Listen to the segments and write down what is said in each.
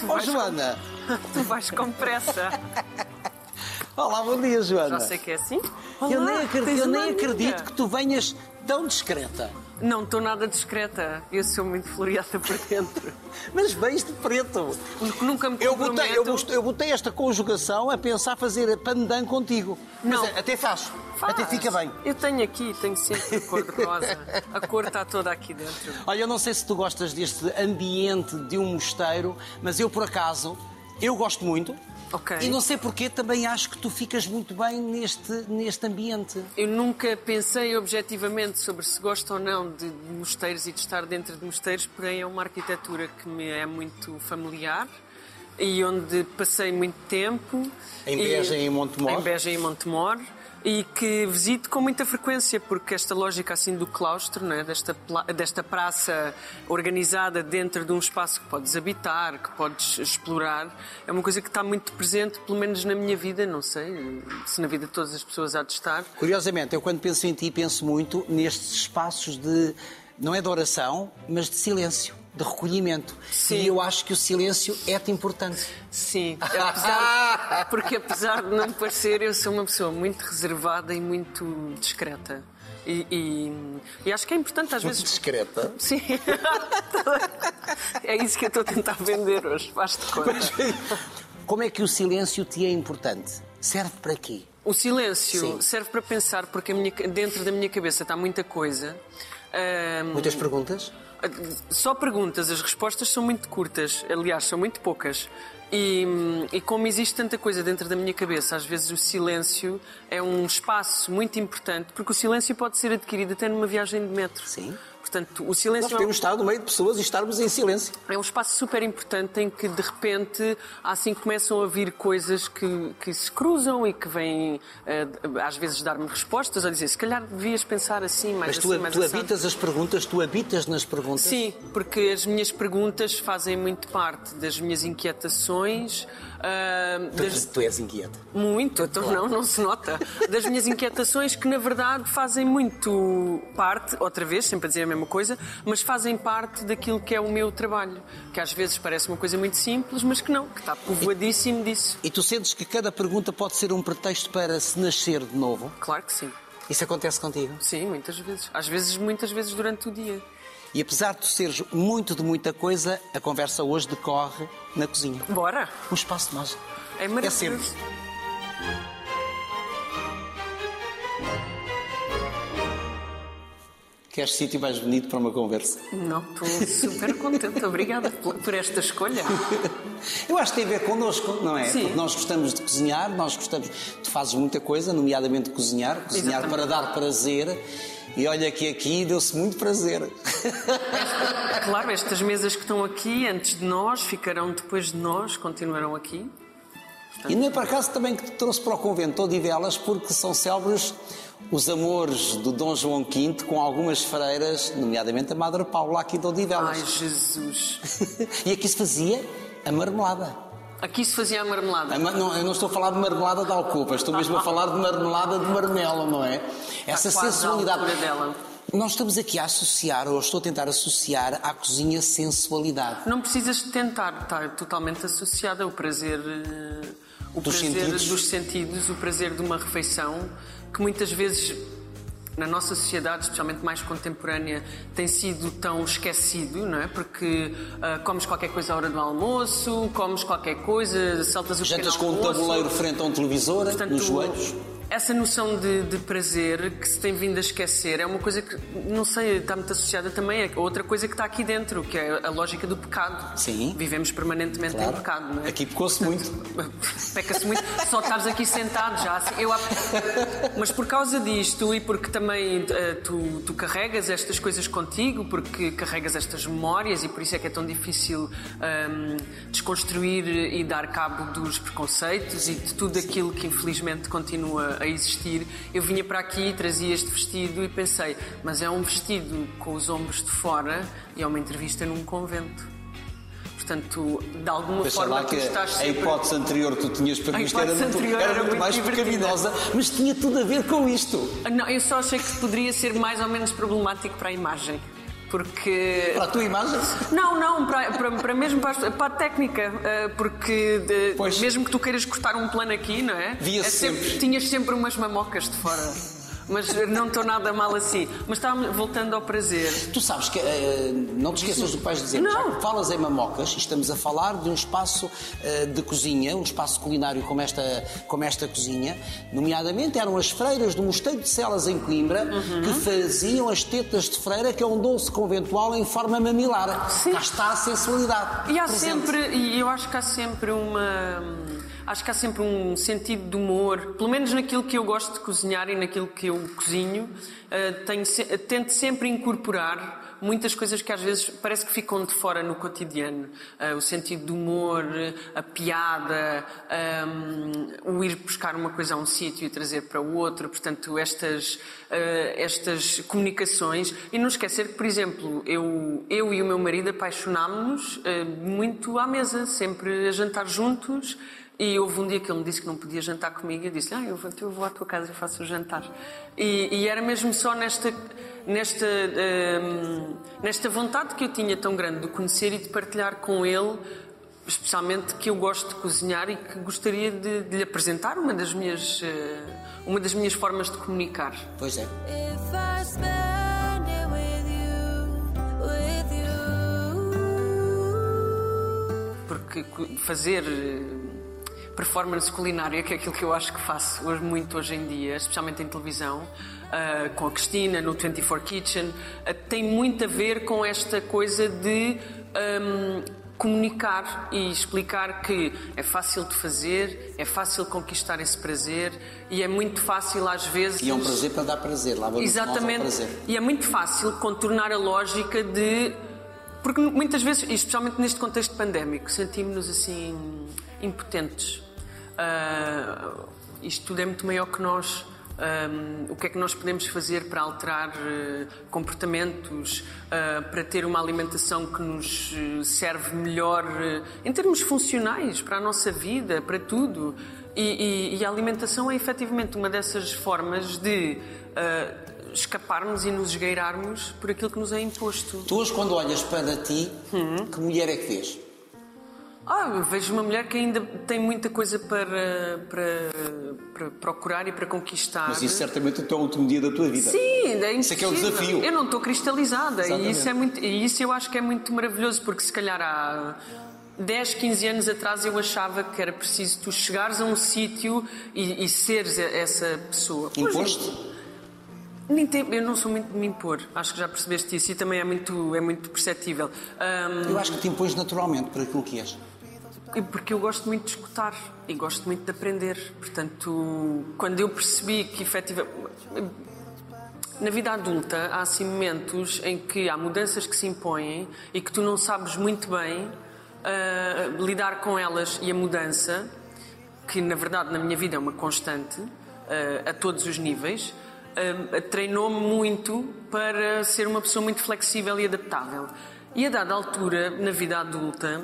Tu Oh, vais Joana! Com, tu vais com pressa. Olá, bom dia, Joana. Já sei que é assim. eu Olá, nem acredito, eu nem acredito que tu venhas tão discreta. Não estou nada discreta. Eu sou muito floreada por dentro. Mas vens de preto. Nunca me Eu botei, eu, botei- eu botei esta conjugação a pensar fazer pandan contigo. Não. Mas até faz. Faz. Até fica bem. Eu tenho aqui, tenho sempre a cor de rosa. A cor está toda aqui dentro. Olha, eu não sei se tu gostas deste ambiente de um mosteiro, mas eu, por acaso, eu gosto muito. Ok. E não sei porquê, também acho que tu ficas muito bem neste, neste ambiente. Eu nunca pensei objetivamente sobre se gosto ou não de de mosteiros e de estar dentro de mosteiros, porém é uma arquitetura que me é muito familiar e onde passei muito tempo. Em Beja e em Montemor. Em Beja e em Montemor. E que visito com muita frequência, porque esta lógica assim do claustro, né, desta, desta praça organizada dentro de um espaço que podes habitar, que podes explorar, é uma coisa que está muito presente, pelo menos na minha vida, não sei se na vida de todas as pessoas há de estar. Curiosamente, eu quando penso em ti, penso muito nestes espaços de, não é de oração, mas de silêncio, de recolhimento. Sim. E eu acho que o silêncio é-te importante. Sim, apesar, porque apesar de não parecer, eu sou uma pessoa muito reservada e muito discreta. E, e- e acho que é importante às vezes. discreta. Sim. É isso que eu estou a tentar vender hoje, faz-te conta. Como é que o silêncio te é importante? Serve para quê? O silêncio Sim. serve para pensar, porque a minha- dentro da minha cabeça está muita coisa. Ahm, Muitas perguntas? Só perguntas, as respostas são muito curtas, aliás, são muito poucas. E, e como existe tanta coisa dentro da minha cabeça, às vezes o silêncio é um espaço muito importante, porque o silêncio pode ser adquirido até numa viagem de metro. Sim. Portanto, o Nós silêncio é um- estar no meio de pessoas e estarmos em silêncio. é um espaço super importante em que de repente assim começam a vir coisas que, que se cruzam e que vêm eh, às vezes dar-me respostas ou dizer se calhar devias pensar assim, mais Mas assim, tu, mais tu assado." habitas as perguntas, tu habitas nas perguntas? Sim, porque as minhas perguntas fazem muito parte das minhas inquietações, das- Tu, tu és inquieta. muito, então não, não se nota. Das minhas inquietações que, na verdade, fazem muito parte, outra vez, sempre a dizer a mesma coisa, mas fazem parte daquilo que é o meu trabalho. Que às vezes parece uma coisa muito simples, mas que não, que está povoadíssimo disso. E tu sentes que cada pergunta pode ser um pretexto para se nascer de novo? Claro que sim. Isso acontece contigo? Sim, muitas vezes. Às vezes, muitas vezes durante o dia. E apesar de tu seres muito de muita coisa, a conversa hoje decorre na cozinha. Bora! Um espaço mágico. É É maravilhoso. sempre. Queres sítio mais bonito para uma conversa? Não, estou super contente. Obrigada por por esta escolha. Eu acho que tem a ver connosco, não é? Sim. Porque nós gostamos de cozinhar, nós gostamos. Tu fazes muita coisa, nomeadamente cozinhar, cozinhar Exatamente. para dar prazer. E olha que aqui deu-se muito prazer. Claro, estas mesas que estão aqui antes de nós ficarão depois de nós, continuarão aqui. E não é por acaso também que te trouxe para o convento Odivelas, porque são célebres os amores do Dom João V com algumas freiras, nomeadamente a Madre Paula aqui de Ai, Odivelas. Jesus. e aqui se fazia a marmelada. Aqui se fazia a marmelada. A ma- não, eu não estou a falar de marmelada de alcopa, estou mesmo a falar de marmelada de marmelo, não é? Essa Está sensualidade. dela. Nós estamos aqui a associar, ou estou a tentar associar à cozinha sensualidade. Não precisas de tentar, está totalmente associada ao prazer, eh, o Dos prazer sentidos. dos sentidos, o prazer de uma refeição, que muitas vezes na nossa sociedade, especialmente mais contemporânea, tem sido tão esquecido, não é? Porque ah, comes qualquer coisa à hora do almoço, comes qualquer coisa, saltas o Jantas com pequeno um almoço. tabuleiro frente a um televisor, Portanto, nos joelhos. Essa noção de, de prazer que se tem vindo a esquecer é uma coisa que, não sei, está muito associada também a outra coisa que está aqui dentro, que é a lógica do pecado. Sim. Vivemos permanentemente Claro. em pecado, não é? Aqui pecou-se muito. Peca-se muito, só estás aqui sentado já. assim, eu Mas por causa disto e porque também eh, tu, tu carregas estas coisas contigo, porque carregas estas memórias e por isso é que é tão difícil ahm, desconstruir e dar cabo dos preconceitos e de tudo aquilo que infelizmente continua a existir. Eu vinha para aqui e trazia este vestido e pensei, mas é um vestido com os ombros de fora e é uma entrevista num convento. Portanto, de alguma Deixa forma que estás a sempre... hipótese anterior que tu tinhas previsto era hipótese muito, era era muito mais pecaminosa, mas tinha tudo a ver com isto. Ah, Não, eu só achei que poderia ser mais ou menos problemático para a imagem. Porque. Para a tua imagem? Não, não, para, para, para mesmo para a, para a técnica. eh, Porque de- mesmo que tu queiras cortar um plano aqui, não é? Via-se é sempre. Tinhas sempre umas mamocas de fora. Mas não estou nada mal assim. Mas estávamos voltando ao prazer. Tu sabes que eh, não te esqueças do que vais dizer. Não. Falas em mamocas, e estamos a falar de um espaço eh, de cozinha, um espaço culinário como esta, como esta cozinha, nomeadamente eram as freiras do Mosteiro de Celas em Coimbra Uhum. que faziam as tetas de freira, que é um doce conventual em forma mamilar. Sim. Cá está a sensualidade. E há presente. sempre, e eu acho que há sempre uma. Acho que há sempre um sentido de humor, pelo menos naquilo que eu gosto de cozinhar e naquilo que eu cozinho, eh, tenho se- tento sempre incorporar muitas coisas que às vezes parece que ficam de fora no cotidiano. Eh, o sentido do humor, a piada, ehm, o ir buscar uma coisa a um sítio e trazer para o outro, portanto, estas, eh, estas comunicações. E não esquecer que, por exemplo, eu, eu e o meu marido apaixonámos-nos eh, muito à mesa, sempre a jantar juntos. E houve um dia que ele me disse que não podia jantar comigo e eu disse: ah, eu, vou, eu vou à tua casa e faço o jantar. E, e era mesmo só nesta, nesta, ehm, nesta vontade que eu tinha tão grande de o conhecer e de partilhar com ele, especialmente que eu gosto de cozinhar e que gostaria de, de lhe apresentar uma das minhas, eh, uma das minhas formas de comunicar. Pois é. Porque fazer eh, performance culinária, que é aquilo que eu acho que faço hoje, muito hoje em dia, especialmente em televisão, ah, com a Cristina, no 24 Kitchen, ah, tem muito a ver com esta coisa de ahm, comunicar e explicar que é fácil de fazer, é fácil conquistar esse prazer e é muito fácil às vezes. E é um prazer para dar prazer. Lá vamos Exatamente. prazer. E é muito fácil contornar a lógica de. Porque muitas vezes, especialmente neste contexto pandémico, sentimos-nos assim impotentes. Ah, isto tudo é muito maior que nós. Ahm, o que é que nós podemos fazer para alterar eh, comportamentos, ah, para ter uma alimentação que nos eh, serve melhor eh, em termos funcionais para a nossa vida, para tudo? E, e- e a alimentação é efetivamente uma dessas formas de ah, escaparmos e nos esgueirarmos por aquilo que nos é imposto. Tu hoje, quando olhas para ti, Hum. que mulher é que vês? Ah, eu vejo uma mulher que ainda tem muita coisa para, para, para procurar e para conquistar. Mas isso certamente é o último dia da tua vida. Sim, é Isso é que é o desafio. Eu não estou cristalizada e isso, é muito, e isso eu acho que é muito maravilhoso, porque se calhar há 10, 15 anos atrás eu achava que era preciso tu chegares a um sítio e, e seres essa pessoa. Pois, Imposto? Nem tem- eu não sou muito de me impor, acho que já percebeste isso e também é muito, é muito perceptível. Ahm, Eu acho que te impões naturalmente por aquilo que és. Porque eu gosto muito de escutar e gosto muito de aprender. Portanto, quando eu percebi que efetivamente. Na vida adulta há assim momentos em que há mudanças que se impõem e que tu não sabes muito bem ah, lidar com elas e a mudança, que na verdade na minha vida é uma constante, ah, a todos os níveis, ah, treinou-me muito para ser uma pessoa muito flexível e adaptável. E a dada altura, na vida adulta,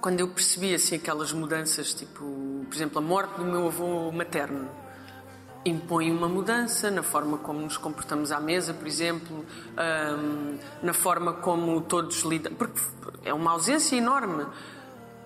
quando eu percebi assim aquelas mudanças, tipo, por exemplo, a morte do meu avô materno, impõe uma mudança na forma como nos comportamos à mesa, por exemplo, ahm, na forma como todos lidam, porque é uma ausência enorme.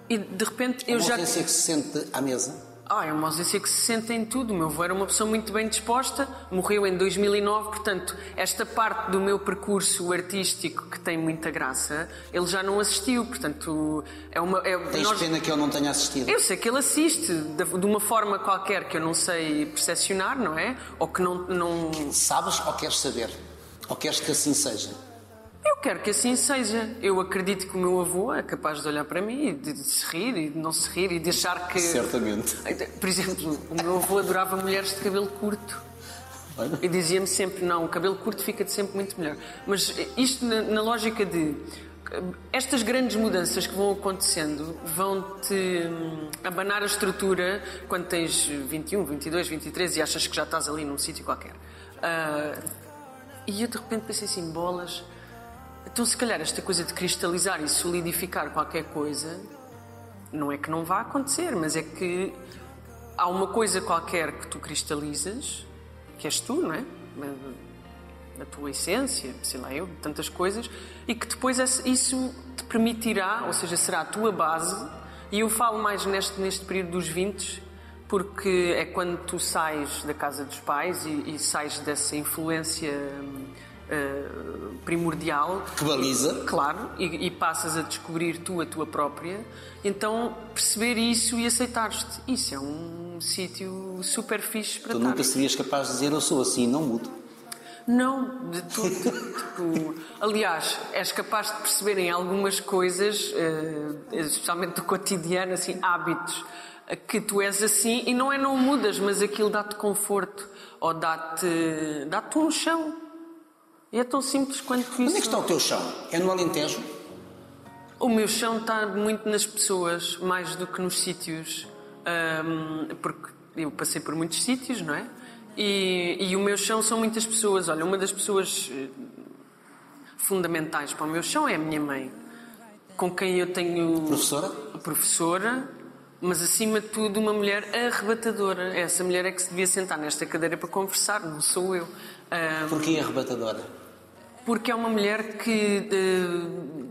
E de repente eu Uma já ausência que se sente à mesa. Ah, é uma ausência que se sente em tudo. O meu avô era uma pessoa muito bem disposta, morreu em 2009, portanto, esta parte do meu percurso artístico que tem muita graça, ele já não assistiu, portanto, é uma. É, Tens nós- pena que eu não tenha assistido. eu sei que ele assiste de, uma forma qualquer que eu não sei percepcionar, não é? Ou que não, não. Sabes ou queres saber? Ou queres que assim seja? Quero que assim seja. Eu acredito que o meu avô é capaz de olhar para mim e de, de se rir e de não se rir e de achar que. Certamente. Por exemplo, o meu avô adorava mulheres de cabelo curto. Olha. E dizia-me sempre: não, o cabelo curto fica-te sempre muito melhor. Mas isto na, na lógica de. Estas grandes mudanças que vão acontecendo vão-te hum, abanar a estrutura quando tens 21, 22, 23 e achas que já estás ali num sítio qualquer. Ah, e eu de repente pensei assim: bolas. Então, se calhar, esta coisa de cristalizar e solidificar qualquer coisa não é que não vá acontecer, mas é que há uma coisa qualquer que tu cristalizas, que és tu, não é? a tua essência, sei lá eu, tantas coisas, e que depois isso te permitirá, ou seja, será a tua base, e eu falo mais neste, neste período dos 20, porque é quando tu sais da casa dos pais e, e sais dessa influência eh, primordial Que baliza. Claro, e, e passas a descobrir tu a tua própria, então perceber isso e aceitar-te. Isso é um sítio super fixe para Tu estar. nunca serias capaz de dizer eu sou assim, não mudo. Não, de tudo. tipo, aliás, és capaz de perceber em algumas coisas, eh, especialmente do cotidiano, assim, hábitos, que tu és assim e não é não mudas, mas aquilo dá-te conforto ou dá-te dá-te um chão. E é tão simples quanto isso. Onde é que está o teu chão? É no Alentejo? O meu chão está muito nas pessoas, mais do que nos sítios. Ahm, porque eu passei por muitos sítios, não é? E, e o meu chão são muitas pessoas. Olha, uma das pessoas eh, fundamentais para o meu chão é a minha mãe, com quem eu tenho. Professora? Professora, mas acima de tudo uma mulher arrebatadora. Essa mulher é que se devia sentar nesta cadeira para conversar, não sou eu. Ahm, Porquê arrebatadora? Porque é uma mulher que eh,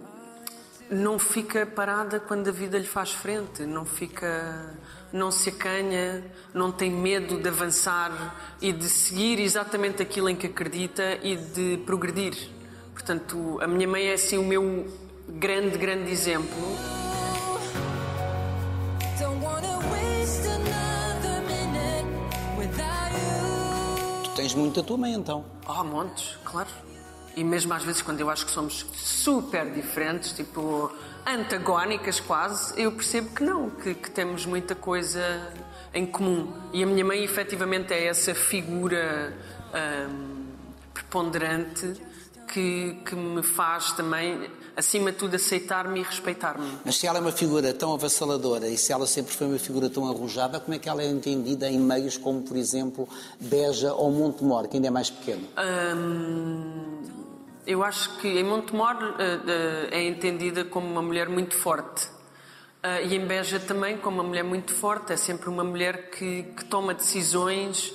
não fica parada quando a vida lhe faz frente, não fica, não se acanha, não tem medo de avançar e de seguir exatamente aquilo em que acredita e de progredir. Portanto, a minha mãe é assim o meu grande, grande exemplo. Tu tens muito da tua mãe então. Oh, montes, claro. E mesmo às vezes quando eu acho que somos super diferentes, tipo antagónicas quase, eu percebo que não, que, que temos muita coisa em comum. E a minha mãe efetivamente é essa figura hum, preponderante que, que me faz também, acima de tudo, aceitar-me e respeitar-me. Mas se ela é uma figura tão avassaladora e se ela sempre foi uma figura tão arrojada, como é que ela é entendida em meios como, por exemplo, Beja ou Montemor, que ainda é mais pequeno? Hum, eu acho que em Montemor eh, eh, é entendida como uma mulher muito forte. Ah, e em Beja também como uma mulher muito forte. É sempre uma mulher que, que toma decisões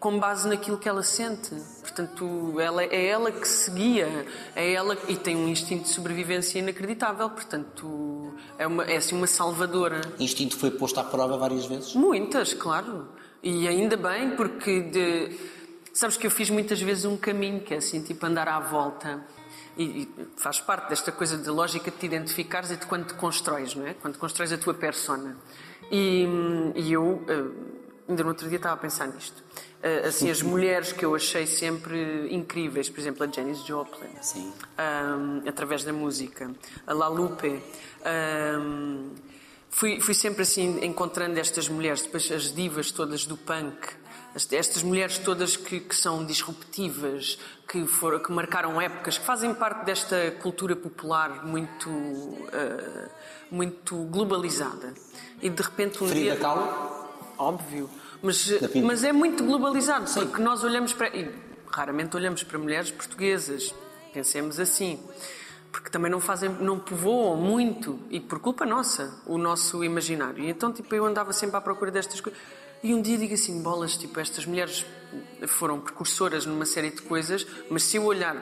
com base naquilo que ela sente. Portanto, ela, é ela que se guia, é ela e tem um instinto de sobrevivência inacreditável. Portanto, é, uma, é assim uma salvadora. Instinto foi posto à prova várias vezes. Muitas, claro. E ainda bem, porque de- sabes que eu fiz muitas vezes um caminho que é assim, tipo andar à volta. E, e faz parte desta coisa de lógica de te identificares e de quando te constróis, não é? Quando constróis a tua persona. E, e eu, eh, ainda no outro dia estava a pensar nisto. Eh, Assim, as mulheres que eu achei sempre incríveis, por exemplo, a Janis Joplin um, através da música. A La Lupe. um, fui, fui sempre assim encontrando estas mulheres, depois as divas todas do punk, as- estas mulheres todas que, que são disruptivas, que, foram, que marcaram épocas, que fazem parte desta cultura popular muito, uh, muito globalizada. E de repente um Frida dia. Kahlo? Óbvio. Mas, mas é muito globalizado, porque nós olhamos para. E raramente olhamos para mulheres portuguesas. Pensemos assim. Porque também não fazem, não povoam muito, e por culpa nossa, o nosso imaginário. E então, tipo, eu andava sempre à procura destas coisas. E um dia digo assim, bolas, tipo, estas mulheres foram precursoras numa série de coisas, mas se eu olhar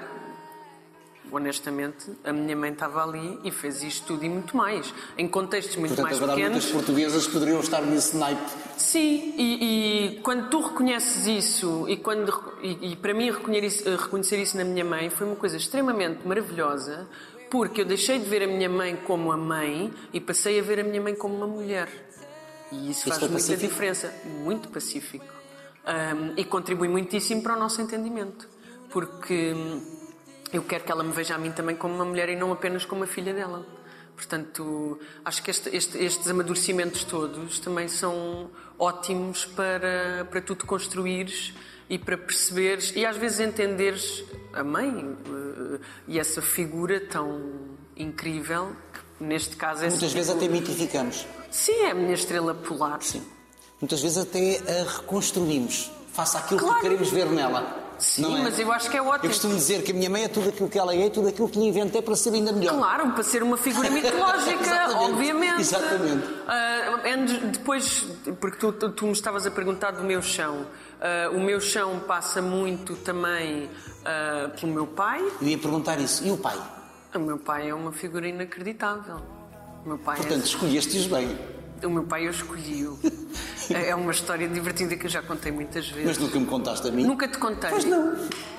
honestamente, a minha mãe estava ali e fez isto tudo e muito mais. Em contextos muito Portanto, mais agora pequenos. muitas portuguesas poderiam estar nesse naipe. Sim, e, e quando tu reconheces isso, e, quando, e, e para mim reconhecer isso, reconhecer isso na minha mãe foi uma coisa extremamente maravilhosa, porque eu deixei de ver a minha mãe como a mãe e passei a ver a minha mãe como uma mulher. E isso, Isso faz muita pacífico? diferença. Muito pacífico. Ahm, e contribui muitíssimo para o nosso entendimento. Porque eu quero que ela me veja a mim também como uma mulher e não apenas como a filha dela. Portanto, acho que este- este- estes amadurecimentos todos também são ótimos para, para tu te construires e para perceberes e às vezes entenderes a mãe eh, e essa figura tão incrível que neste caso é Muitas vezes até mitificamos. Sim, é a minha estrela polar. Sim. Muitas vezes até a reconstruímos. Face àquilo Claro. que queremos ver nela. Sim, é? mas eu acho que é ótimo. Eu costumo dizer que a minha mãe é tudo aquilo que ela é e tudo aquilo que lhe inventei para ser ainda melhor. Claro, para ser uma figura mitológica, Exatamente, obviamente. exatamente. And depois, porque tu, tu, me estavas a perguntar do meu chão. Ah, o meu chão passa muito também ah, pelo meu pai. Eu ia perguntar isso. E o pai? O meu pai é uma figura inacreditável. O meu pai Portanto, escolheste-os bem. O meu pai eu escolhi-o. É é uma história divertida que eu já contei muitas Mas vezes. nunca me contaste a mim. Nunca te contei. Pois não.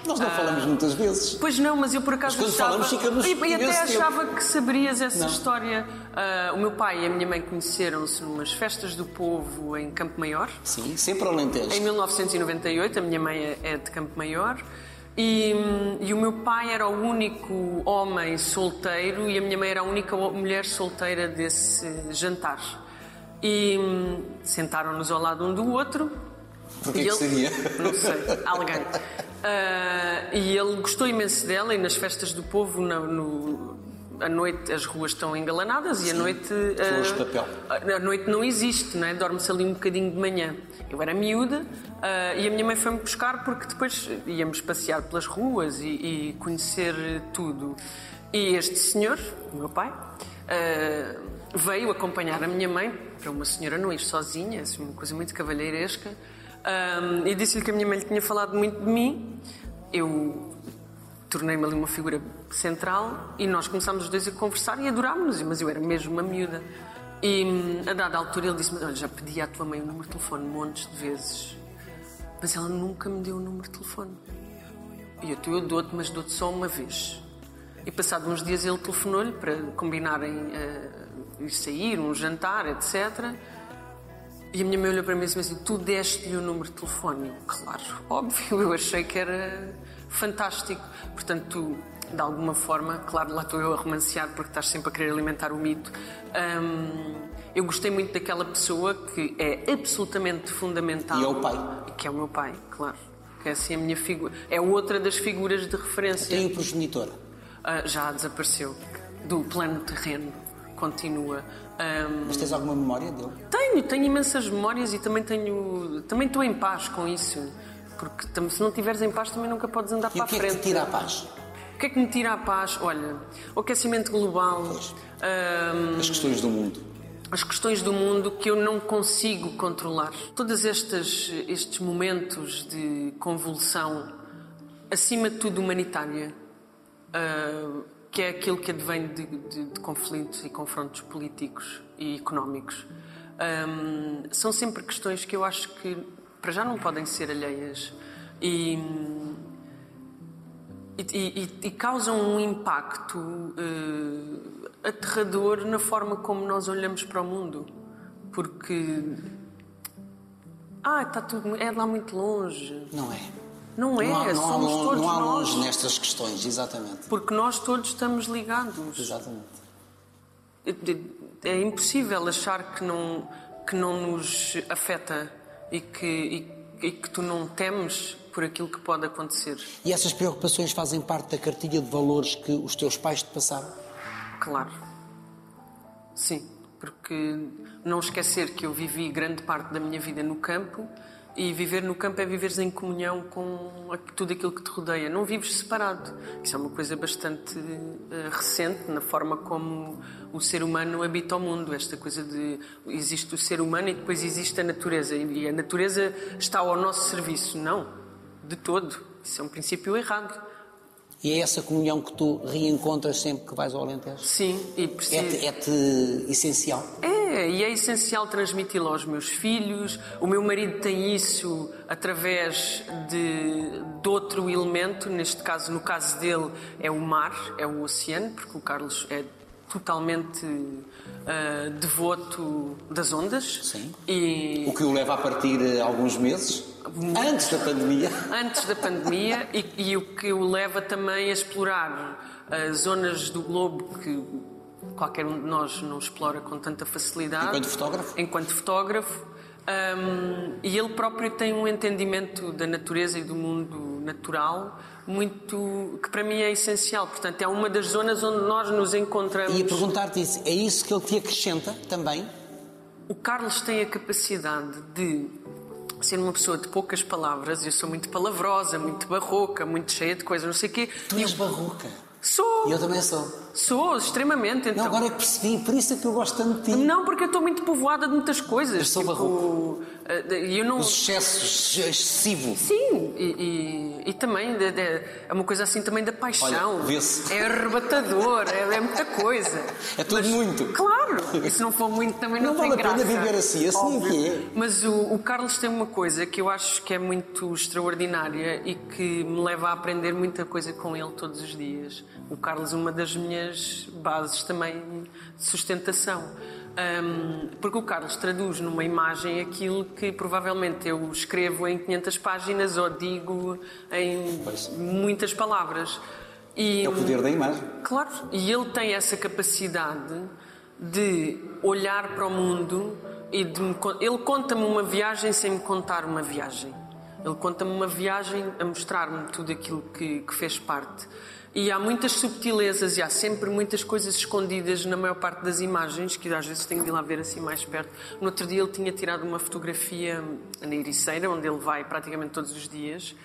Nós não falamos muitas vezes. Pois não, mas eu por acaso Mas quando achava... falamos, ficamos e, e até tempo. achava que saberias essa Não. história. Ah, o meu pai e a minha mãe conheceram-se numas festas do povo em Campo Maior. Sim, sempre Alentejo. Em 1998, a minha mãe é- é de Campo Maior. E, e o meu pai era o único homem solteiro e a minha mãe era a única mulher solteira desse jantar. E hum, sentaram-nos ao lado um do outro. Porquê E que ele- seria? Não sei, alguém. Ah, e ele gostou imenso dela e nas festas do povo, na- no, à noite as ruas estão engalanadas e à noite. flores de ah, papel. a noite não existe, não é? Dorme-se ali um bocadinho de manhã. Eu era miúda ah, e a minha mãe foi-me buscar porque depois íamos passear pelas ruas e, e conhecer tudo. E este senhor, o meu pai, ah, veio acompanhar a minha mãe para uma senhora não ir sozinha, assim, uma coisa muito cavalheiresca. Ah, e disse-lhe que a minha mãe lhe tinha falado muito de mim. Eu tornei-me ali uma figura central e nós começámos os dois a conversar e adorámos-nos, mas eu era mesmo uma miúda. E hum, a dada altura ele disse-me: Olha, já pedi à tua mãe o número de telefone montes de vezes, mas ela nunca me deu o número de telefone. E eu, "Então eu dou-te, mas dou-te só uma vez. E passado uns dias ele telefonou-lhe para combinarem eh, ir sair, um jantar, etc. E a minha mãe olhou para mim e disse assim: Tu deste-lhe o número de telefone? Eu, claro, óbvio, eu achei que era fantástico. Portanto, tu, de alguma forma, claro, lá estou eu a romancear porque estás sempre a querer alimentar o mito. Hum, eu gostei muito daquela pessoa que é absolutamente fundamental. E é o pai. Que é o meu pai, claro. Que é assim a minha figura. É outra das figuras de referência. Tem o progenitor. Ah, já desapareceu. Do plano terreno. Continua. Hum, Mas tens alguma memória dele? tenho, tenho imensas memórias e também tenho. Também estou em paz com isso. Porque se não estiveres em paz também nunca podes andar E para o que a é que frente. te tira a paz? O que é que me tira a paz? Olha, o aquecimento global, hum, As questões do mundo. as questões do mundo que eu não consigo controlar. Todos estes, estes momentos de convulsão, acima de tudo humanitária, ah, que é aquilo que advém de, de- de conflitos e confrontos políticos e económicos, Ahm, são sempre questões que eu acho que para já não podem ser alheias e, e, e- e causam um impacto eh, aterrador na forma como nós olhamos para o mundo. Porque. Ah, está tudo. É lá muito longe. Não é? Não é, não há, não há somos longe, todos não há nós. longe nestas questões, exatamente. Porque nós todos estamos ligados. Exatamente. É impossível achar que não, que não nos afeta e que, e, e que tu não temes por aquilo que pode acontecer. E essas preocupações fazem parte da cartilha de valores que os teus pais te passaram? Claro. Sim, porque não esquecer que eu vivi grande parte da minha vida no campo e viver no campo é viveres em comunhão com tudo aquilo que te rodeia. Não vives separado. Isso é uma coisa bastante eh, recente na forma como o ser humano habita o mundo. Esta coisa de existe o ser humano e depois existe a natureza. E a natureza está ao nosso serviço. Não, de todo. Isso é um princípio errado. E é essa comunhão que tu reencontras sempre que vais ao Alentejo? Sim, e preciso... É-te é-te essencial? É, e é essencial transmiti-lo aos meus filhos. O meu marido tem isso através de, de outro elemento, neste caso, no caso dele, é o mar, é o oceano, porque o Carlos é totalmente ah, devoto das ondas. Sim. E O que o leva a partir eh, alguns meses, antes da pandemia. antes da pandemia e, e o que o leva também a explorar as zonas do globo que qualquer um de nós não explora com tanta facilidade. Enquanto fotógrafo? Enquanto fotógrafo. Hum, e ele próprio tem um entendimento da natureza e do mundo natural muito que para mim é essencial. Portanto, é uma das zonas onde nós nos encontramos. E a perguntar-te isso, é isso que ele te acrescenta também? O Carlos tem a capacidade de ser uma pessoa de poucas palavras, eu sou muito palavrosa, muito barroca, muito cheia de coisas, não sei o quê. Tu és barroca. Sou, E eu também sou. sou, extremamente. Então, Não, agora é que percebi, por isso é que eu gosto tanto de ti. Não, porque eu estou muito povoada de muitas coisas. Eu sou tipo, eh, E eu não. Os excessos excessivo. Sim, e, e- e também de- de- é uma coisa assim também da paixão. Olha. É arrebatador, é, é muita coisa. É tudo muito. Claro, e se não for muito também não, Não tem vale a pena graça. viver assim, assim que é. Mas o, o Carlos tem uma coisa que eu acho que é muito extraordinária e que me leva a aprender muita coisa com ele todos os dias. O Carlos é uma das minhas bases também de sustentação. Hum, porque o Carlos traduz numa imagem aquilo que provavelmente eu escrevo em 500 páginas ou digo em Pois. muitas palavras. E, É o poder da imagem. Claro, e ele tem essa capacidade de olhar para o mundo e de me ele conta-me uma viagem sem me contar uma viagem. Ele conta-me uma viagem a mostrar-me tudo aquilo que, que fez parte. E há muitas subtilezas e há sempre muitas coisas escondidas na maior parte das imagens, que às vezes tenho de ir lá ver assim mais perto. No outro dia ele tinha tirado uma fotografia na Ericeira, onde ele vai praticamente todos os dias,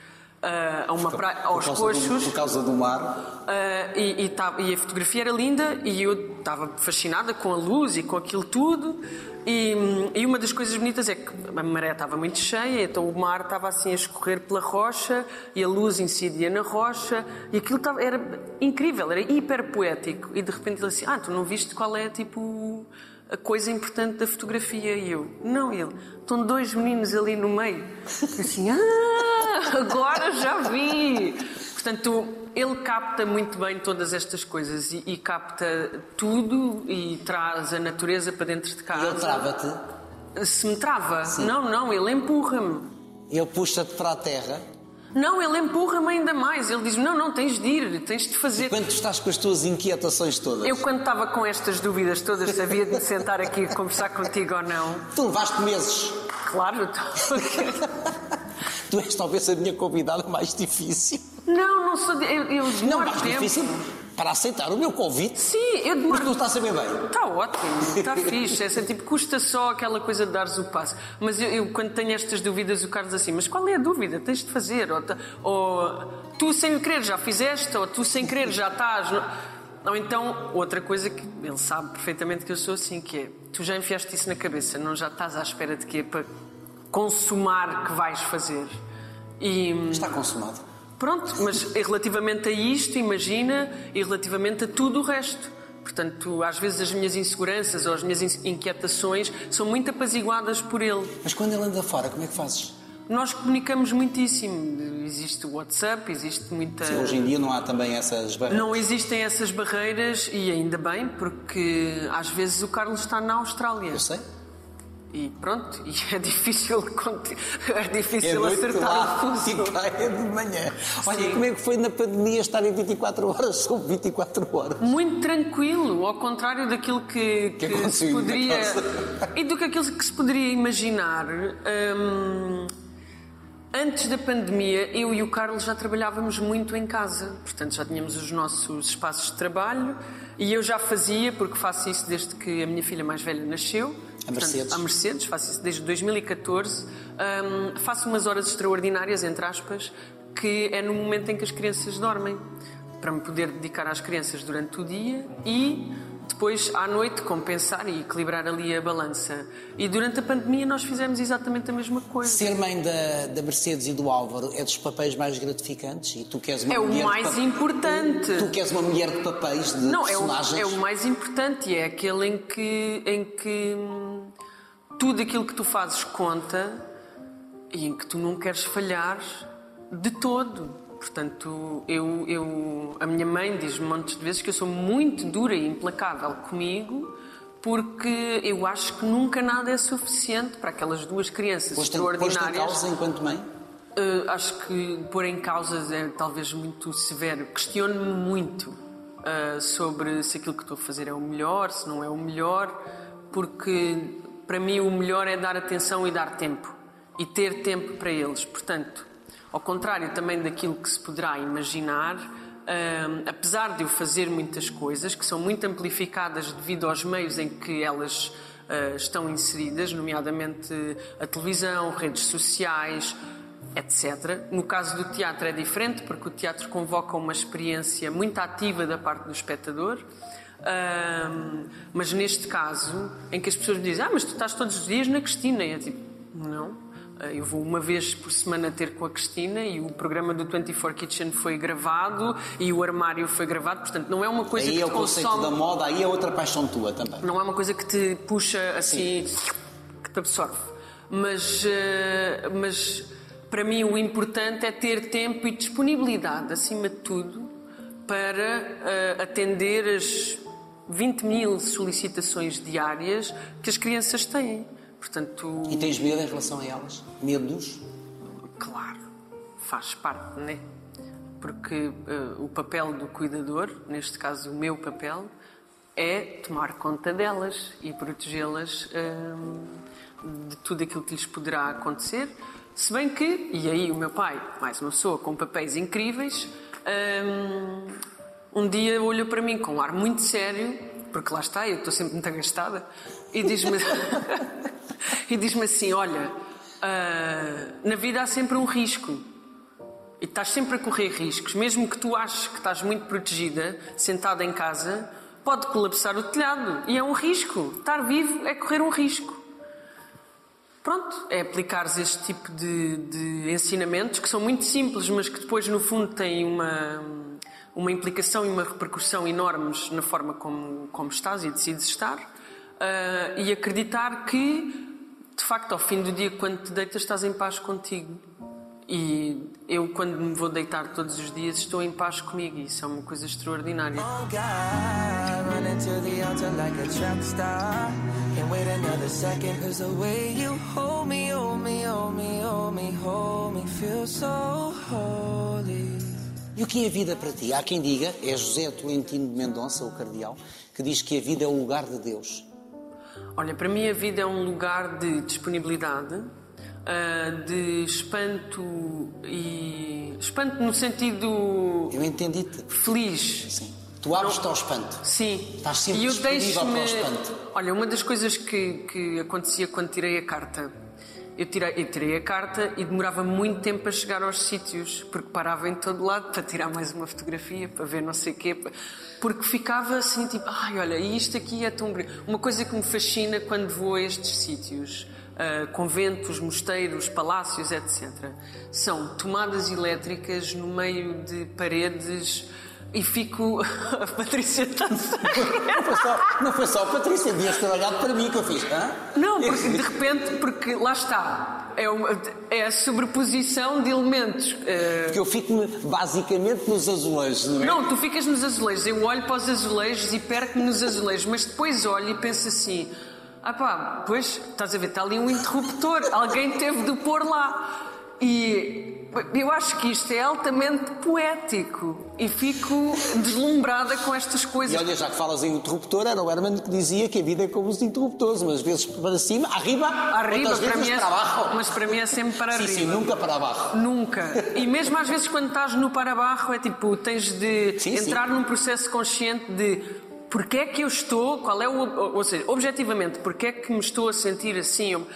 a uma praia, aos por, coxos. do, por causa do mar. Ah, e, e tava- e a fotografia era linda e eu estava fascinada com a luz e com aquilo tudo. E, e uma das coisas bonitas é que a maré estava muito cheia, então o mar estava assim a escorrer pela rocha e a luz incidia na rocha e aquilo estava, era incrível, era hiper poético. E de repente ele assim: Ah, tu não viste qual é tipo a coisa importante da fotografia? E eu: Não, ele, estão dois meninos ali no meio. Eu assim: Ah, agora já vi. Portanto, ele capta muito bem todas estas coisas e, e capta tudo e traz a natureza para dentro de E ele casa. trava-te, Se me trava? Não, não, ele empurra-me. ele puxa-te para a terra. Não, ele empurra-me ainda mais. Ele diz: Não, não, tens de ir, tens de fazer. Quando tu estás com as tuas inquietações todas, Eu, quando estava com estas dúvidas todas, sabia de me sentar aqui e conversar contigo ou não. tu levaste meses. Claro, estou- Tu és talvez a minha convidada mais difícil. Não, não sou. Eu, eu Não, mais tempo. difícil para aceitar o meu convite. Sim, eu Mas demoro tu estás a ver bem. Está ótimo, está fixe. É assim, tipo, custa só aquela coisa de dares o passo. Mas eu, eu, quando tenho estas dúvidas, o Carlos assim, mas qual é a dúvida? Tens de fazer. Ou, ou tu sem querer já fizeste, ou tu sem querer já estás. Ou então, outra coisa que ele sabe perfeitamente que eu sou assim, que é, tu já enfiaste isso na cabeça, não já estás à espera de quê? Para consumar que vais fazer. E, Está consumado. Pronto, mas relativamente a isto, imagina, e relativamente a tudo o resto. Portanto, às vezes as minhas inseguranças ou as minhas in- inquietações são muito apaziguadas por ele. Mas quando ele anda fora, como é que fazes? Nós comunicamos muitíssimo. Existe o WhatsApp, existe muita. Sim, hoje em dia não há também essas barreiras. Não existem essas barreiras e ainda bem, porque às vezes o Carlos está na Austrália. Eu sei. E pronto, e é difícil, é É difícil noite acertar o fuso. e cai é de manhã. Olha, Sim. como é que foi na pandemia estar em 24 horas sobre 24 horas? Muito tranquilo, ao contrário daquilo que, que aconteceu se poderia. E do que aquilo que se poderia imaginar. hum, antes da pandemia, eu e o Carlos já trabalhávamos muito em casa. Portanto, já tínhamos os nossos espaços de trabalho e eu já fazia, porque faço isso desde que a minha filha mais velha nasceu. A Mercedes. a Mercedes, faço isso desde 2014. Hum, faço umas horas extraordinárias, entre aspas, que é no momento em que as crianças dormem, para me poder dedicar às crianças durante o dia e depois à noite compensar e equilibrar ali a balança. E durante a pandemia nós fizemos exatamente a mesma coisa. Ser mãe da, da Mercedes e do Álvaro é dos papéis mais gratificantes e tu queres uma É o mulher de mais pa- importante. Tu queres uma mulher de papéis, de Não, é o, personagens. é o mais importante e é aquele em que, em que hum, tudo aquilo que tu fazes conta e em que tu não queres falhar de todo. Portanto, eu, eu, a minha mãe diz-me montes de vezes que eu sou muito dura e implacável comigo porque eu acho que nunca nada é suficiente para aquelas duas crianças Posto em- posto em extraordinárias. causa enquanto mãe? Uh, acho que pôr em causa é talvez muito severo. Questiono-me muito uh, sobre se aquilo que estou a fazer é o melhor, se não é o melhor, porque para mim o melhor é dar atenção e dar tempo e ter tempo para eles. Portanto, ao contrário também daquilo que se poderá imaginar, um, apesar de eu fazer muitas coisas que são muito amplificadas devido aos meios em que elas eh, estão inseridas, nomeadamente a televisão, redes sociais, etc. No caso do teatro é diferente, porque o teatro convoca uma experiência muito ativa da parte do espectador. Ahm, mas neste caso, em que as pessoas me dizem, ah, mas tu estás todos os dias na Cristina, e eu tipo, não. Ah, Eu vou uma vez por semana ter com a Cristina e o programa do 24 Kitchen foi gravado e o armário foi gravado, portanto não é uma coisa Aí que é te o conceito da moda, aí é outra paixão tua também. Não é uma coisa que te puxa assim, que te absorve. Mas, eh, mas para mim o importante é ter tempo e disponibilidade, acima de tudo, para eh, atender as 20 mil solicitações diárias que as crianças têm. Portanto, E tens medo em relação a elas? Medos? Claro, faz parte, né? Porque eh, o papel do cuidador, neste caso o meu papel, é tomar conta delas e protegê-las hum, de tudo aquilo que lhes poderá acontecer. Se bem que, e aí o meu pai, mais uma pessoa com papéis incríveis, hum, um dia olhou para mim com um ar muito sério, porque lá está, eu estou sempre muito agastada, e diz-me e diz-me assim: Olha, ah, na vida há sempre um risco. E estás sempre a correr riscos. Mesmo que tu aches que estás muito protegida, sentada em casa, pode colapsar o telhado. E é um risco. Estar vivo é correr um risco. Pronto, é aplicares este tipo de, de ensinamentos que são muito simples, mas que depois, no fundo, têm uma, uma implicação e uma repercussão enormes na forma como, como estás e decides estar. Ah, e acreditar que, de facto, ao fim do dia, quando te deitas, estás em paz contigo. E eu, quando me vou deitar todos os dias, estou em paz comigo. E isso é uma coisa extraordinária. Oh God, like hold me, hold me, hold me, so. E o que é a vida para ti? Há quem diga, é José Tolentino de Mendonça, o cardeal, que diz que a vida é o lugar de Deus. Olha, para mim a vida é um lugar de disponibilidade, ah, de espanto e. espanto no sentido Eu entendi-te. feliz. Sim. Tu abres-te ao espanto. Sim. Estás sempre e eu disponível para o espanto. Olha, uma das coisas que, que acontecia quando tirei a carta. Eu tirei, eu tirei a carta e demorava muito tempo a chegar aos sítios, porque parava em todo lado para tirar mais uma fotografia, para ver não sei o quê, porque ficava assim, tipo, ai, olha, isto aqui é tão bonito. Uma coisa que me fascina quando vou a estes sítios, ah, conventos, mosteiros, palácios, etc., são tomadas elétricas no meio de paredes e fico. A Patrícia está Não foi só, não foi só Patrícia, devias ter olhado para mim que eu fiz. Hã? Não, porque de repente, porque lá está, é, uma- é a sobreposição de elementos. eh, Porque eu fico basicamente nos azulejos, não é? Não, tu ficas nos azulejos, eu olho para os azulejos e perco-me nos azulejos, mas depois olho e penso assim: ah pá, pois, estás a ver, está ali um interruptor, alguém teve de pôr lá. E eu acho que isto é altamente poético e fico deslumbrada com estas E coisas. olha, já que falas em interruptor, era o Herman que dizia que a vida é como os interruptores, umas vezes para cima, arriba, Arriba, outras para vezes mim é, para abaixo. mas para mim é sempre para Sim, arriba. sim, nunca para abaixo. Nunca. E mesmo às vezes quando estás no para baixo é tipo, tens de Sim, sim. entrar num processo consciente de porque é que eu estou, qual é o. Ou seja, objetivamente, porque é que me estou a sentir assim? Eu-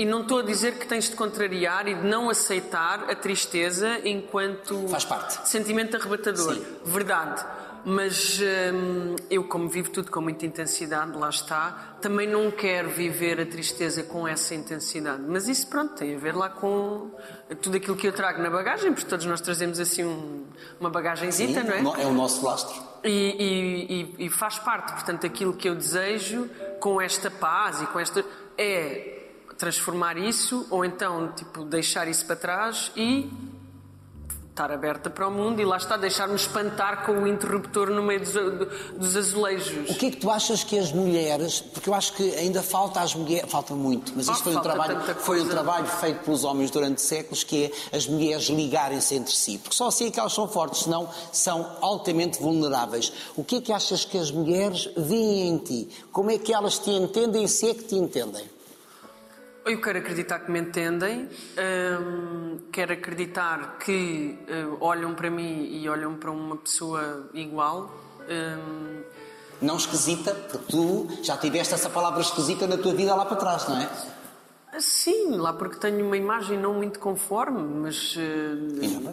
E não estou a dizer que tens de contrariar e de não aceitar a tristeza enquanto Faz parte. sentimento arrebatador. Sim. Verdade. Mas hum, eu, como vivo tudo com muita intensidade, lá está, também não quero viver a tristeza com essa intensidade. Mas isso, pronto, tem a ver lá com tudo aquilo que eu trago na bagagem, porque todos nós trazemos assim um- uma Sim, bagagenzita, não é? é o nosso lastro. E, e- e- e faz parte, portanto, aquilo que eu desejo com esta paz e com esta. é transformar isso, ou então, tipo, deixar isso para trás e estar aberta para o mundo e lá está, deixar-me espantar com o interruptor no meio dos, dos azulejos. O que é que tu achas que as mulheres, porque eu acho que ainda falta às mulheres, falta muito, mas isto foi um trabalho, foi um trabalho feito pelos homens durante séculos, que é as mulheres ligarem-se entre si, porque só assim é que elas são fortes, senão são altamente vulneráveis. O que é que achas que as mulheres veem em ti? Como é que elas te entendem, se é que te entendem? Eu quero acreditar que me entendem, hum, quero acreditar que hum, olham para mim e olham para uma pessoa igual. hum, Não esquisita, porque tu já tiveste essa palavra esquisita na tua vida lá para trás, não é? Sim, lá porque tenho uma imagem não muito conforme, mas. é?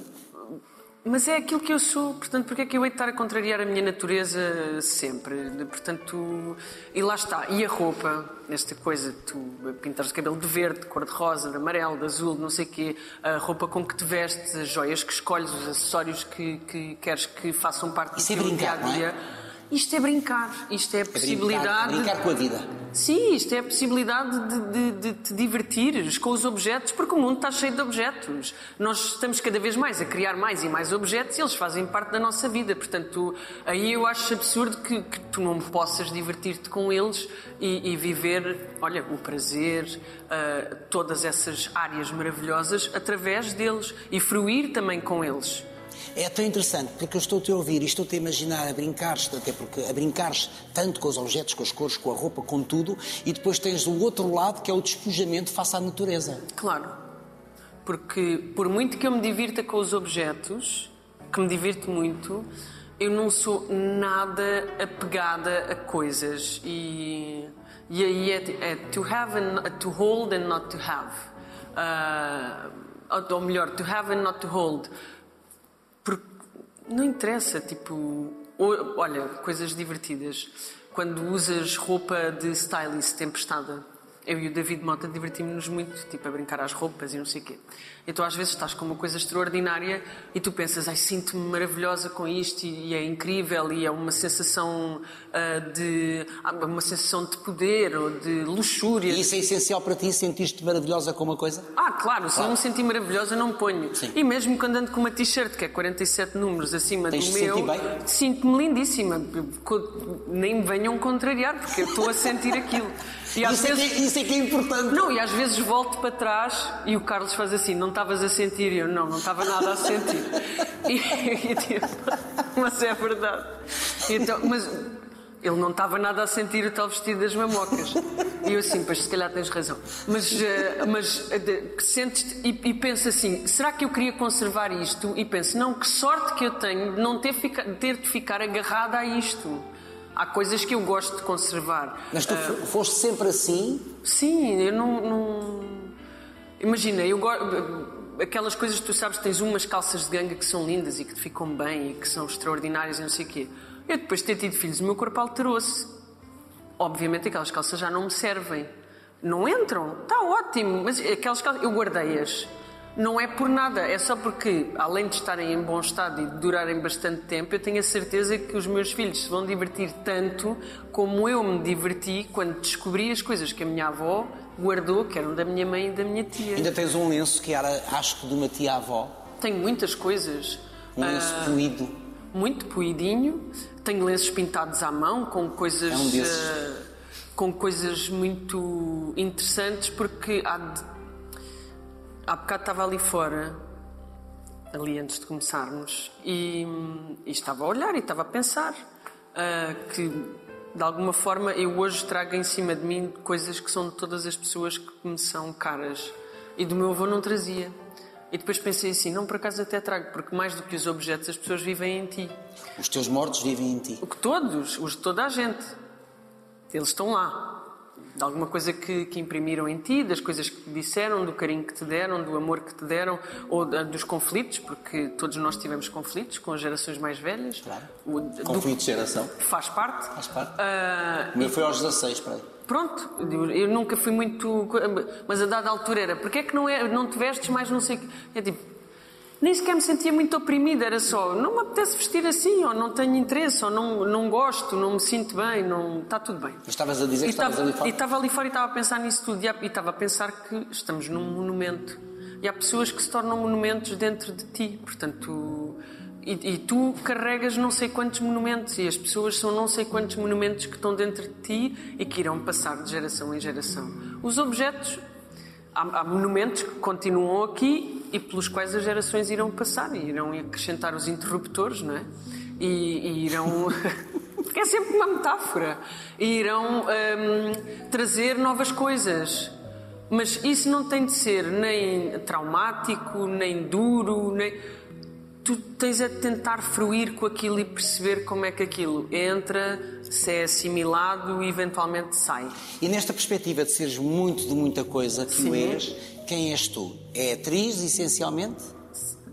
Mas é aquilo que eu sou, portanto, porque é que eu hei de estar a contrariar a minha natureza sempre? Portanto, e lá está. E a roupa, esta coisa, tu pintares o cabelo de verde, de cor-de-rosa, de amarelo, de azul, de não sei o quê, a roupa com que te vestes, as joias que escolhes, os acessórios que, que queres que façam parte do Isso é teu brincar, não é? dia-a-dia. Isto é brincar, isto é a É brincar, possibilidade. brincar com a vida. Sim, isto é a possibilidade de, de- de te divertires com os objetos, porque o mundo está cheio de objetos. Nós estamos cada vez mais a criar mais e mais objetos e eles fazem parte da nossa vida. Portanto, aí eu acho absurdo que, que tu não possas divertir-te com eles e, e viver, olha, o prazer, ah, todas essas áreas maravilhosas através deles e fruir também com eles. É tão interessante, porque eu estou-te a ouvir e estou-te a imaginar a brincares, até porque a brincares tanto com os objetos, com as cores, com a roupa, com tudo, e depois tens o outro lado que é o despojamento face à natureza. Claro. Porque por muito que eu me divirta com os objetos, que me divirto muito, eu não sou nada apegada a coisas. E, e aí é, é to have and to hold and not to have. Ah, ou melhor, to have and not to hold. Não interessa, tipo, olha, coisas divertidas. Quando usas roupa de stylist tempestada, eu e o David Mota divertimos-nos muito, tipo, a brincar às roupas e não sei o quê. Então às vezes estás com uma coisa extraordinária e tu pensas, ai, sinto-me maravilhosa com isto e, e é incrível e é uma sensação ah, de ah, uma sensação de poder ou de luxúria. E isso é essencial para ti, sentiste maravilhosa com uma coisa? Ah, claro, se não me sentir maravilhosa, não me ponho. Sim. E mesmo quando ando com uma t-shirt que é 47 números acima Tens do meu, sinto-me lindíssima. Nem me venham contrariar, porque eu estou a sentir aquilo. E Isso é, que, vezes. é- isso é que é importante. Não, e às vezes volto para trás e o Carlos faz assim: não estavas a sentir? E eu, não, não estava nada a sentir. E, e tipo, mas é verdade. Então, mas ele não estava nada a sentir o tal vestido das mamocas. E eu assim, pois se calhar tens razão. Mas, eh, mas eh, sentes e, e penso assim: será que eu queria conservar isto? E penso, não, que sorte que eu tenho de não ter, fica, ter de ficar agarrada a isto. Há coisas que eu gosto de conservar. Mas tu fo- foste sempre assim? Sim, eu não. não- Imagina, eu gosto. Aquelas coisas que tu sabes, tens umas calças de ganga que são lindas e que te ficam bem e que são extraordinárias e não sei o quê. Eu depois de ter tido filhos, o meu corpo alterou-se. Obviamente aquelas calças já não me servem. Não entram, está ótimo, mas aquelas calças, eu guardei-as. Não é por nada, é só porque, além de estarem em bom estado e de durarem bastante tempo, eu tenho a certeza que os meus filhos se vão divertir tanto como eu me diverti quando descobri as coisas que a minha avó guardou, que eram da minha mãe e da minha tia. Ainda tens um lenço que era, acho que de uma tia-avó. Tenho muitas coisas. Um lenço Ah, poído. muito poidinho. Tenho lenços pintados à mão com coisas É um desses. eh, com coisas muito interessantes porque há, de... há bocado estava ali fora ali antes de começarmos e, e estava a olhar e estava a pensar ah, que de alguma forma eu hoje trago em cima de mim coisas que são de todas as pessoas que me são caras e do meu avô não trazia e depois pensei assim, não por acaso até trago porque mais do que os objetos as pessoas vivem em ti Os teus mortos vivem em ti. o que todos, os de toda a gente. Eles estão lá. De alguma coisa que, que imprimiram em ti, das coisas que te disseram, do carinho que te deram, do amor que te deram, ou dos conflitos, porque todos nós tivemos conflitos com as gerações mais velhas. Claro. O- Conflito de geração. Faz parte. Faz parte. Ah, O meu foi aos 16, para aí. Pronto, eu eu nunca fui muito. Mas a dada altura era, porque é que não, é, não te vestes mais não sei o quê? É tipo, nem sequer me sentia muito oprimida, era só, não me apetece vestir assim, ou não tenho interesse, ou não, não gosto, não me sinto bem, não, está tudo bem. Mas estavas a dizer que estavas estava, ali fora. e estava ali fora e estava a pensar nisso tudo, e e estava a pensar que estamos num monumento. E há pessoas que se tornam monumentos dentro de ti, portanto. E, e tu carregas não sei quantos monumentos, e as pessoas são não sei quantos monumentos que estão dentro de ti e que irão passar de geração em geração. Os objetos, há, há monumentos que continuam aqui e pelos quais as gerações irão passar e irão acrescentar os interruptores, não é? E, e irão. Porque é sempre uma metáfora. E irão hum, trazer novas coisas. Mas isso não tem de ser nem traumático, nem duro, nem. Tu tens a tentar fruir com aquilo e perceber como é que aquilo entra se é assimilado e eventualmente sai. E nesta perspectiva de seres muito de muita coisa que o Sim. és, quem és tu? É atriz, essencialmente?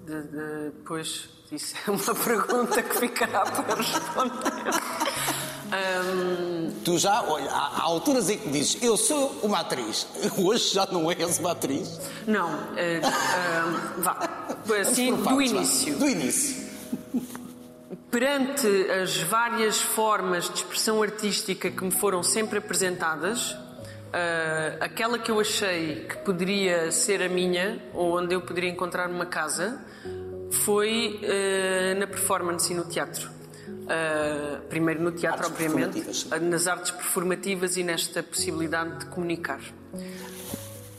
De- de- Pois, isso é uma pergunta que ficará para responder. Ahm, Tu já, olha, há, há alturas em que dizes, eu sou uma atriz. Hoje já não és uma atriz. não, eh, ahm, vá. Assim, do início. Do início. Perante as várias formas de expressão artística que me foram sempre apresentadas, ah, aquela que eu achei que poderia ser a minha, ou onde eu poderia encontrar uma casa, foi ah, na performance e no teatro. Ah, primeiro no teatro, Artes obviamente, nas artes performativas e nesta possibilidade de comunicar.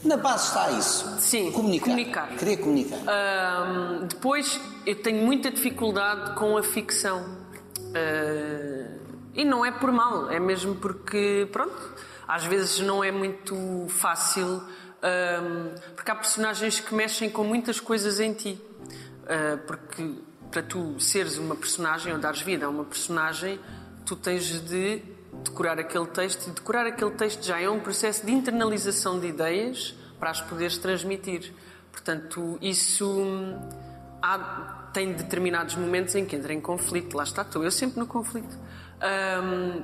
Na base está isso. Sim, comunicar. comunicar. Querer comunicar. Ahm, depois, eu tenho muita dificuldade com a ficção. Ah, e não é por mal, é mesmo porque, pronto, às vezes não é muito fácil, porque há personagens que mexem com muitas coisas em ti. Ah, porque para tu seres uma personagem ou dares vida a uma personagem, tu tens de decorar aquele texto e decorar aquele texto já é um processo de internalização de ideias para as poderes transmitir. Portanto, isso hum, há- tem determinados momentos em que entra em conflito. Lá está, estou eu sempre no conflito. Hum,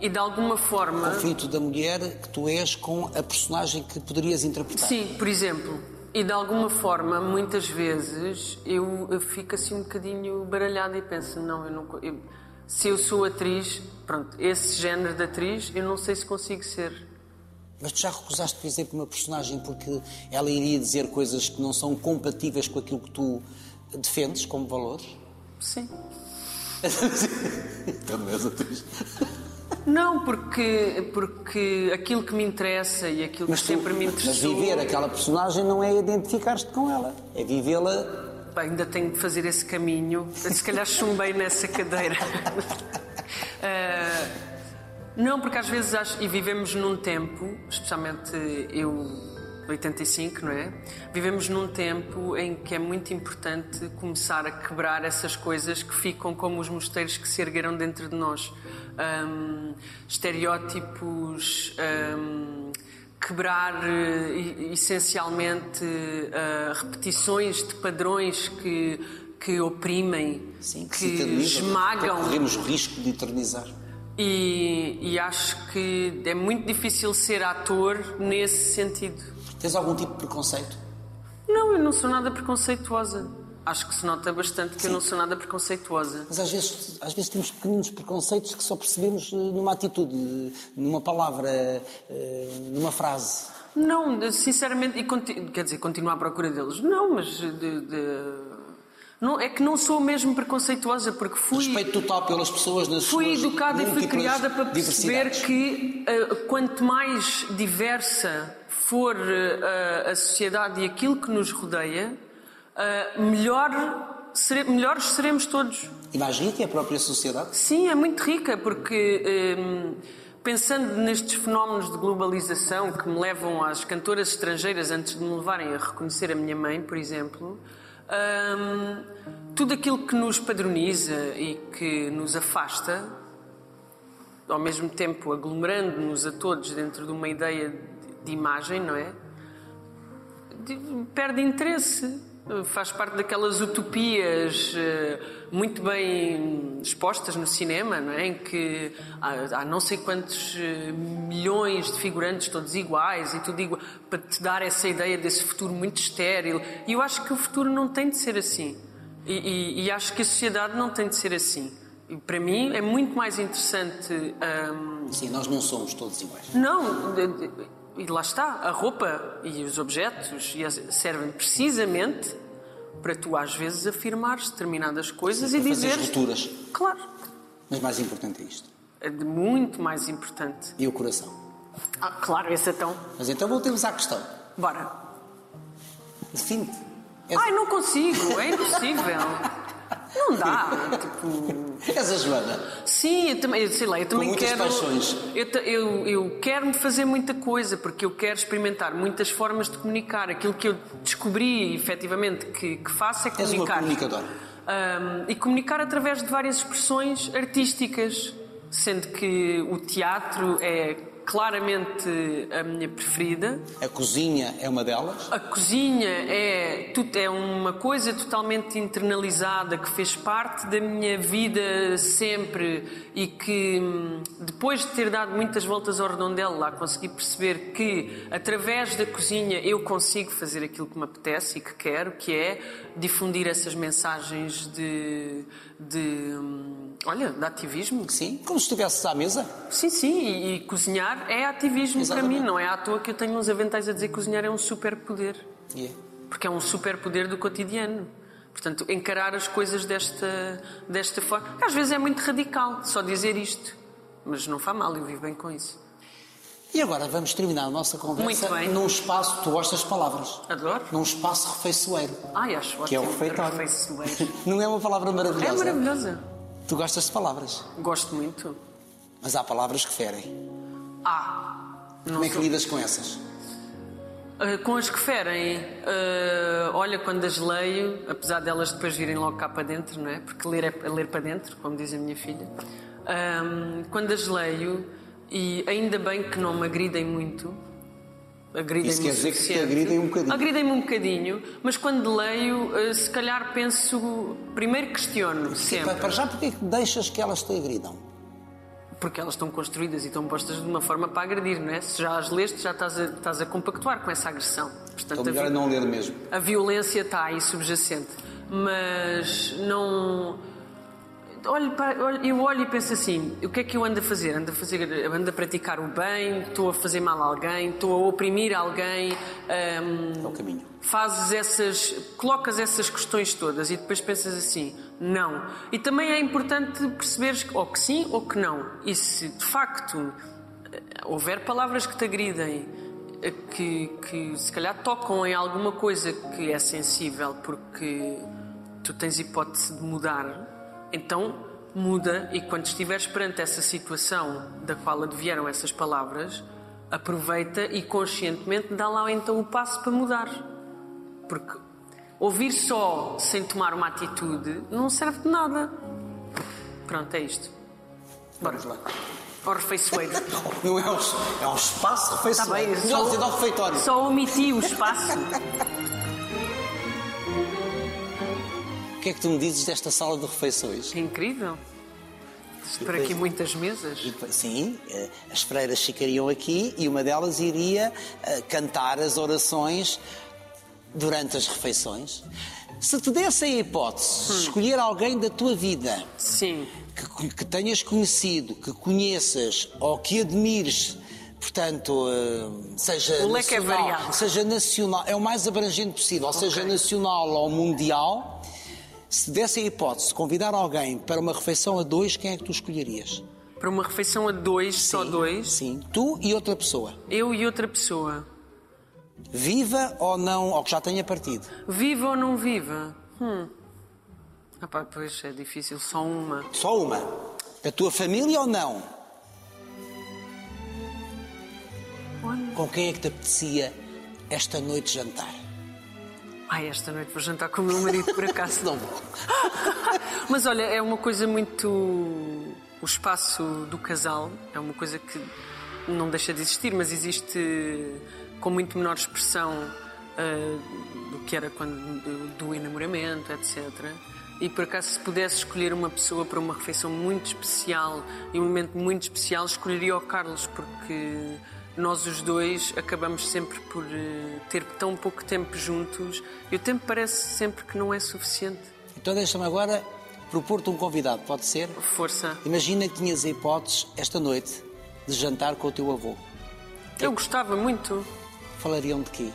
e de alguma forma. conflito da mulher que tu és com a personagem que poderias interpretar. Sim, por exemplo. E de alguma forma, muitas vezes, eu, eu fico assim um bocadinho baralhada e penso, não, eu não. eu- se eu sou atriz, pronto, esse género de atriz, eu não sei se consigo ser. Mas tu já recusaste, por exemplo, uma personagem porque ela iria dizer coisas que não são compatíveis com aquilo que tu defendes como valores? Sim. então não és atriz. Não, porque, porque aquilo que me interessa e aquilo que tu- sempre me mas interessou. viver aquela personagem não é identificar-te com ela, é vivê-la. Ainda tenho de fazer esse caminho. Se calhar chumbei nessa cadeira. Ah, não, porque às vezes acho, e vivemos num tempo, especialmente eu, 85, não é? Vivemos num tempo em que é muito importante começar a quebrar essas coisas que ficam como os mosteiros que se ergueram dentro de nós. Ahm, estereótipos. ahm, quebrar eh, essencialmente eh, repetições de padrões que, que oprimem, Sim, que, eterniza, esmagam. Corremos o risco de eternizar. E, e acho que é muito difícil ser ator nesse sentido. Tens algum tipo de preconceito? Não, eu não sou nada preconceituosa. Acho que se nota bastante que eu não sou nada preconceituosa. Mas às vezes, às vezes temos pequenos preconceitos que só percebemos eh, numa atitude, eh, numa palavra, eh, numa frase. Não, sinceramente, e quer dizer, continuo à procura deles. Não, mas de- de- não, é que não sou mesmo preconceituosa, porque fui. Respeito total pelas pessoas nas Fui educada e fui criada para perceber que eh, quanto mais diversa for a- a sociedade e aquilo que nos rodeia, eh, melhor sere- melhores seremos todos. E mais rica é a própria sociedade. Sim, é muito rica, porque hum, pensando nestes fenómenos de globalização que me levam às cantoras estrangeiras antes de me levarem a reconhecer a minha mãe, por exemplo, hum, tudo aquilo que nos padroniza e que nos afasta, ao mesmo tempo aglomerando-nos a todos dentro de uma ideia de- de imagem, não é? de- perde interesse. Faz parte daquelas utopias eh, muito bem expostas no cinema, não é? em que há, há não sei quantos eh, milhões de figurantes todos iguais e tudo igual, para te dar essa ideia desse futuro muito estéril. E eu acho que o futuro não tem de ser assim. E, e- e acho que a sociedade não tem de ser assim. E para mim é muito mais interessante. hum, Sim, nós não somos todos iguais. não, de- de- e lá está, a roupa e os objetos servem precisamente para tu às vezes afirmares determinadas coisas Sim, e dizeres. rupturas. Claro, Mas mais importante é isto. é de muito mais importante. E o coração. Ah, claro, esse é tão. Mas então voltemos à questão. Bora. Define-te. És, Ai, não consigo, é impossível. Não dá. Tipo. és a Joana. Sim, eu também, sei lá, eu também muitas quero. paixões. Eu, eu, eu quero-me fazer muita coisa, porque eu quero experimentar muitas formas de comunicar. Aquilo que eu descobri efetivamente que, que faço é És uma comunicar. comunicadora. Ahm, e comunicar através de várias expressões artísticas. sendo que o teatro é claramente a minha preferida. A cozinha é uma delas. A cozinha é, é uma coisa totalmente internalizada que fez parte da minha vida sempre e que hum, depois de ter dado muitas voltas ao redondelo lá consegui perceber que através da cozinha eu consigo fazer aquilo que me apetece e que quero, que é difundir essas mensagens de, de hum, olha, de ativismo. Sim, como se estivesses à mesa. Sim, sim, e, e cozinhar é ativismo Exatamente. para mim, não é à toa que eu tenho uns aventais a dizer que cozinhar é um superpoder. É. Porque é um superpoder do cotidiano. Portanto, encarar as coisas desta, desta forma. Às vezes é muito radical só dizer isto. Mas não faz mal, eu vivo bem com isso. E agora vamos terminar a nossa conversa Muito bem. num espaço, tu gostas de palavras, Adoro. num espaço refeiçoeiro, Ai, acho ótimo. que é o refeitório. Refeiçoeiro. Não é uma palavra É maravilhosa? maravilhosa. Tu gostas de palavras, Gosto muito. mas há palavras que ferem. Ah, Como é que sou- lidas com essas? Ah, com as que ferem, ah, olha, quando as leio, apesar delas depois virem logo cá para dentro, não é? Porque ler é ler para dentro, como diz a minha filha. Quando as leio, e ainda bem que não me agridem muito, agridem-me Isso quer dizer que te suficiente. agridem um bocadinho. Agridem-me um bocadinho, mas quando leio, ah, se calhar penso, primeiro questiono sempre. Para já, porquê que deixas que elas te agridam? Porque elas estão construídas e estão postas de uma forma para agredir, não é? Se já as leste, já estás a, estás a compactuar com essa agressão. Portanto, Então a melhor é vi- não ler mesmo. a violência está aí subjacente. Mas não. Olho para- olho- eu olho e penso assim: o que é que eu ando a fazer? Ando a, fazer, ando a praticar o bem? Estou a fazer mal a alguém? Estou a oprimir alguém? Ahm, É o caminho. fazes essas, colocas essas questões todas e depois pensas assim, não. E também é importante perceberes ou que sim ou que não. E se de facto eh, houver palavras que te agridem, eh, que, que se calhar tocam em alguma coisa que é sensível porque tu tens hipótese de mudar, então muda e quando estiveres perante essa situação da qual advieram essas palavras, aproveita e conscientemente dá lá então o passo para mudar. Porque ouvir só sem tomar uma atitude não serve de nada. Pronto, é isto. Bora Vamos lá. Ao refeiçoeiro. Não é um, é um espaço Está refeitório. bem, refeitório. só omiti o espaço. que é que tu me dizes desta sala de refeições? É incrível. Para aqui muitas mesas. Sim, eh, as freiras ficariam aqui e uma delas iria eh, cantar as orações durante as refeições. Se te dessem a hipótese de escolher alguém da tua vida Sim. que, que tenhas conhecido, que conheças ou que admires, portanto, eh, seja O leque é nacional, variado. seja nacional, é o mais abrangente possível, seja nacional ou mundial, se dessem a hipótese de convidar alguém para uma refeição a dois, quem é que tu escolherias? Para uma refeição a dois, só Sim, dois, Sim, tu e outra pessoa. eu e outra pessoa. Viva ou não, ou que já tenha partido. Viva ou não viva? Hum. Ah pá, pois é difícil, só uma. Só uma. Da tua família ou não? Olha. Com quem é que te apetecia esta noite jantar? Ai, esta noite vou jantar com o meu marido por acaso. Não vou. Mas olha, é uma coisa muito. O espaço do casal é uma coisa que não deixa de existir, mas existe com muito menor expressão ah, do que era quando do, do enamoramento, etc. E por acaso, se pudesse escolher uma pessoa para uma refeição muito especial e um momento muito especial, escolheria o Carlos, porque nós os dois acabamos sempre por eh, ter tão pouco tempo juntos e o tempo parece sempre que não é suficiente. Então deixa-me agora propor-te um convidado, pode ser? Força. Imagina que tinhas a hipótese, esta noite, de jantar com o teu avô. Eu gostava muito. Falariam de quê?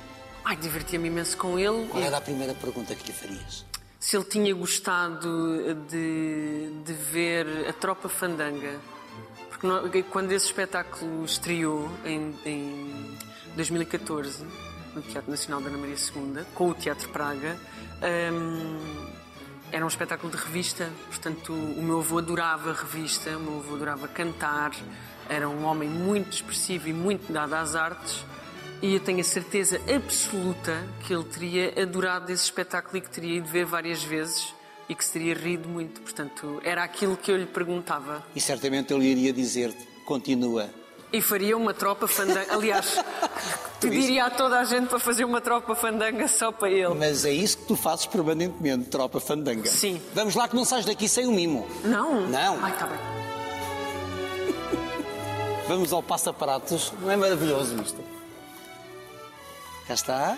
Ai, divertia-me imenso com ele. Qual E era a primeira pergunta que lhe farias? se ele tinha gostado de, de ver a Tropa Fandanga. Porque quando esse espetáculo estreou em, em 2014, no Teatro Nacional da Ana Maria II, com o Teatro Praga, hum, era um espetáculo de revista. Portanto, o meu avô adorava revista, o meu avô adorava cantar, era um homem muito expressivo e muito dado às artes. E eu tenho a certeza absoluta que ele teria adorado esse espetáculo e que teria ido ver várias vezes, e que se teria rido muito. Portanto, era aquilo que eu lhe perguntava. E certamente ele iria dizer-te, continua. E faria uma tropa fandanga. Aliás, pediria a toda a gente para fazer uma tropa fandanga só para ele. Mas é isso que tu fazes permanentemente, tropa fandanga. Sim. Vamos lá que não sais daqui sem o mimo. Não? Não. Ai, tá bem. Vamos ao passapratos. Não é maravilhoso isto? Cá está.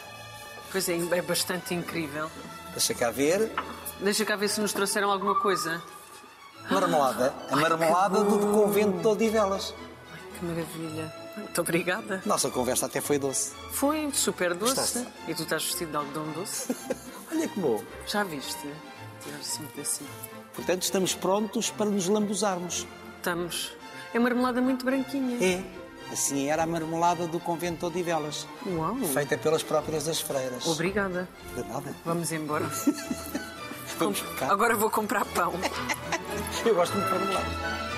Pois é, é bastante incrível. Deixa cá ver. Deixa cá ver se nos trouxeram alguma coisa. Marmelada. A marmelada do convento de Odivelas. Ai, que maravilha. Muito obrigada. Nossa conversa até foi doce. Foi super doce. Gostaste? E tu estás vestido de algodão doce? Olha que bom. Já viste? Tirar assim. Portanto, estamos prontos para nos lambuzarmos. Estamos. É marmelada muito branquinha. É. Assim era a marmelada do convento de Odivelas. Uau. Feita pelas próprias das freiras. Obrigada. De nada. Vamos embora. Vamos. Agora vou comprar pão. Eu gosto muito de marmelada.